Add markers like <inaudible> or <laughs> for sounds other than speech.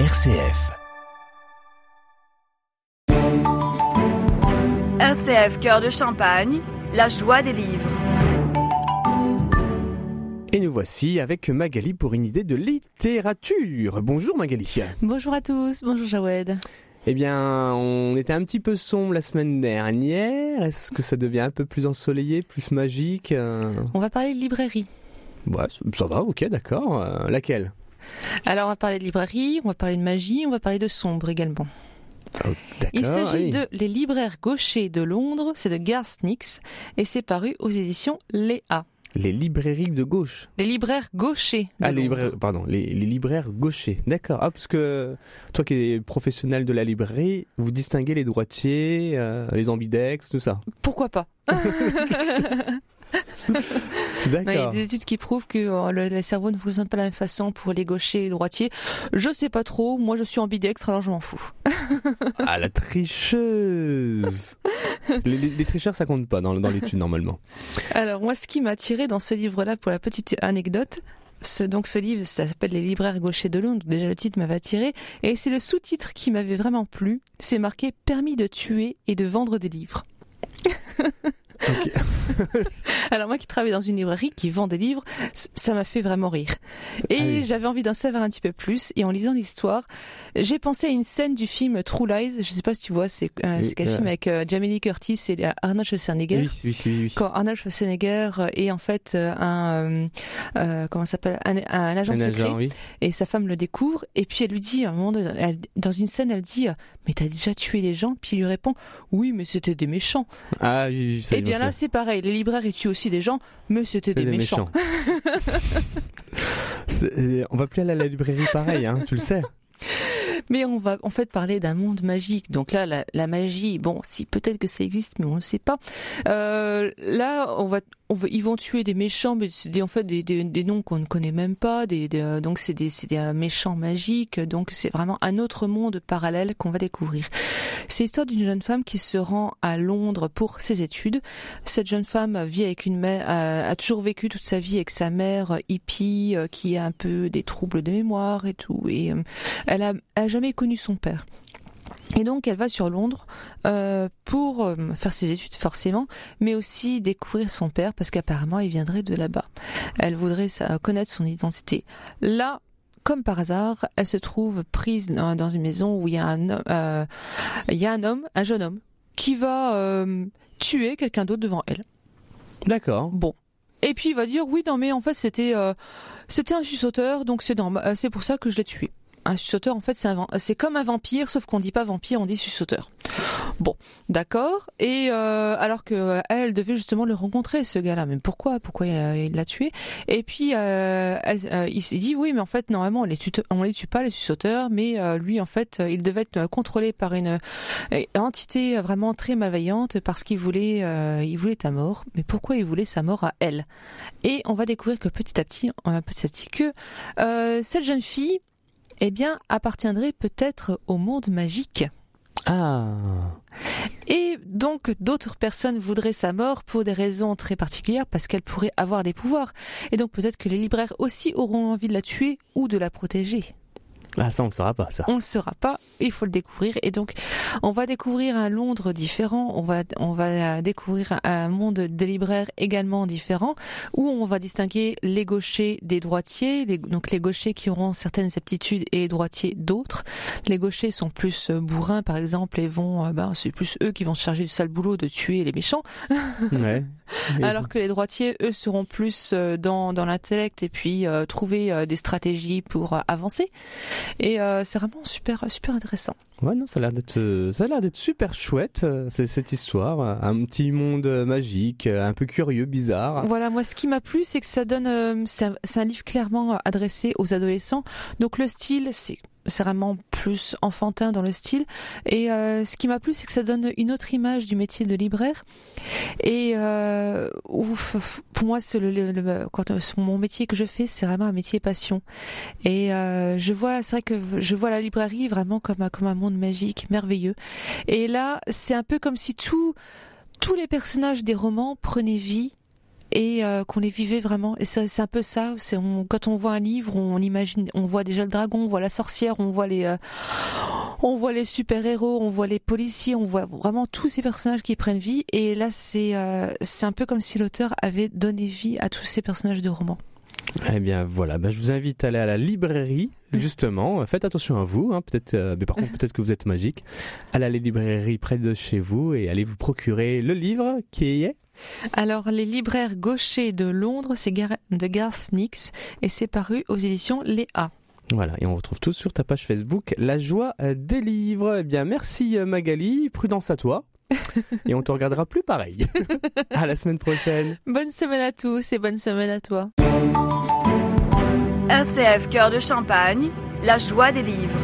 RCF. RCF Cœur de Champagne, la joie des livres. Et nous voici avec Magali pour une idée de littérature. Bonjour Magali. Bonjour à tous, bonjour Jawed. Eh bien, on était un petit peu sombre la semaine dernière. Est-ce que ça devient un peu plus ensoleillé, plus magique euh On va parler de librairie. Ouais, ça va, ok, d'accord. Euh, laquelle? Alors on va parler de librairie, on va parler de magie, on va parler de sombre également. Oh. Il s'agit oui. de Les libraires gauchers de Londres, c'est de Garth Nix et c'est paru aux éditions Léa. Les librairies de gauche. Les libraires gauchers. Ah, les libraires, pardon, les, les libraires gauchers. D'accord. Ah, parce que toi qui es professionnel de la librairie, vous distinguez les droitiers, euh, les ambidex, tout ça. Pourquoi pas? <laughs> <laughs> Il y a des études qui prouvent que euh, le, le cerveau ne fonctionne pas de la même façon pour les gauchers et les droitiers. Je sais pas trop, moi je suis ambidextre alors je m'en fous. <laughs> Ah, la tricheuse les, les- les tricheurs, ça compte pas dans, dans l'étude normalement. Alors moi, ce qui m'a attiré dans ce livre-là, pour la petite anecdote, ce, donc ce livre, ça s'appelle Les libraires gauchers de Londres. Déjà le titre m'avait attiré, et c'est le sous-titre qui m'avait vraiment plu. C'est marqué permis de tuer et de vendre des livres. <laughs> <laughs> Alors moi qui travaille dans une librairie qui vend des livres, ça m'a fait vraiment rire. Et Ah oui. j'avais envie d'en savoir un petit peu plus. Et en lisant l'histoire, j'ai pensé à une scène du film True Lies. Je sais pas si tu vois, c'est euh, Oui, c'est quel euh. film avec euh, Jamie Lee Curtis et euh, Arnold Schwarzenegger. Oui, oui, oui, oui. quand Arnold Schwarzenegger est en fait euh, un comment s'appelle un, un agent Un secret agent, et sa femme le découvre et puis elle lui dit à un moment donné, elle- dans une scène elle dit mais t'as déjà tué des gens puis il lui répond oui mais c'était des méchants Ah, oui, oui, ça et y est, bien là c'est pareil. Les libraires ils tuent aussi des gens mais c'était des, méchants, <laughs> C'est- on va plus aller à la librairie pareil, hein, tu le sais. mais on va en fait parler d'un monde magique. Donc là la, la magie bon si peut-être que ça existe mais on ne sait pas. Euh, là on va on va, ils vont tuer des méchants, mais en fait des, noms qu'on ne connaît même pas. Euh, donc c'est des, des euh, méchants magiques. Donc c'est vraiment un autre monde parallèle qu'on va découvrir. C'est l'histoire d'une jeune femme qui se rend à Londres pour ses études. Cette jeune femme vit avec une mère, euh, a toujours vécu toute sa vie avec sa mère hippie qui a un peu des troubles de mémoire et tout. Et elle a jamais connu son père. Et donc elle va sur Londres euh, pour euh, faire ses études forcément, mais aussi découvrir son père parce qu'apparemment il viendrait de là-bas. Elle voudrait connaître son identité. Là, comme par hasard, elle se trouve prise dans, une maison où il y a un, homme- euh, il y a un homme, un jeune homme, qui va euh, tuer quelqu'un d'autre devant elle. D'accord. Bon. Et puis il va dire oui non mais en fait c'était euh, c'était un suçoteur donc c'est normal c'est pour ça que je l'ai tué. Un suçoteur en fait c'est un c'est comme un vampire sauf qu'on dit pas vampire on dit suçoteur. Bon d'accord. Et euh, alors que euh, elle devait justement le rencontrer ce gars-là. Mais pourquoi? Pourquoi il a- il l'a tué? Et puis euh, elle, euh, il s'est dit oui mais en fait normalement on les tue les tue pas les suçoteurs mais euh, lui en fait euh, il devait être euh, contrôlé par une euh, entité vraiment très malveillante parce qu'il voulait euh, il voulait ta mort. Mais pourquoi il voulait sa mort à elle? Et on va découvrir que petit à petit euh, petit à petit que euh, cette jeune fille eh bien appartiendrait peut-être au monde magique. Ah. et donc d'autres personnes voudraient sa mort pour des raisons très particulières parce qu'elle pourrait avoir des pouvoirs. Et donc peut-être que les libraires aussi auront envie de la tuer ou de la protéger Ah, ça, on le saura pas, ça. on le saura pas, il faut le découvrir. Et donc, on va découvrir un Londres différent, on va, on va découvrir un monde des libraires également différent, où on va distinguer les gauchers des droitiers, les- donc les gauchers qui auront certaines aptitudes et les droitiers d'autres. Les gauchers sont plus euh, bourrins, par exemple, et vont, euh, ben, c'est plus eux qui vont se charger du sale boulot de tuer les méchants. Ouais. <laughs> Alors que les droitiers, eux, seront plus euh, dans, dans l'intellect et puis euh, trouver euh, des stratégies pour euh, avancer. Et euh, c'est vraiment super, super intéressant. Ouais, non, ça a l'air d'être, euh, ça a l'air d'être super chouette, euh, c'est- cette histoire. Un petit monde magique, un peu curieux, bizarre. Voilà, moi, ce qui m'a plu, c'est que ça donne, c'est un livre clairement adressé aux adolescents. Donc le style, c'est c'est vraiment plus enfantin dans le style. Et euh, ce qui m'a plu, c'est que ça donne une autre image du métier de libraire. Et euh, ouf, pour moi, c'est le, le- le- quand euh, mon métier que je fais, c'est vraiment un métier passion. Et euh, je vois, c'est vrai que je vois la librairie vraiment comme un, comme un monde magique, merveilleux. Et là, c'est un peu comme si tout, tous les personnages des romans prenaient vie et euh, qu'on les vivait vraiment. Et c'est un peu ça. C'est quand on voit un livre, on imagine, on voit déjà le dragon, on voit la sorcière, on voit les, euh, on voit les super héros, on voit les policiers, on voit vraiment tous ces personnages qui prennent vie. Et là, c'est euh, c'est un peu comme si l'auteur avait donné vie à tous ces personnages de romans. Eh bien voilà, ben, je vous invite à aller à la librairie <laughs> justement. Faites attention à vous, hein. peut-être, euh, mais par contre <laughs> peut-être que vous êtes magique. Allez à la librairie près de chez vous et allez vous procurer le livre qui est. Alors les libraires gauchers de Londres, c'est de Garth Nix et c'est paru aux éditions Léa. Voilà, et on retrouve tout sur ta page Facebook La joie des livres. Eh bien, merci euh, Magali, prudence à toi. <laughs> et on te regardera plus pareil. à la semaine prochaine. Bonne semaine à tous et bonne semaine à toi. RCF Cœur de Champagne, la joie des livres.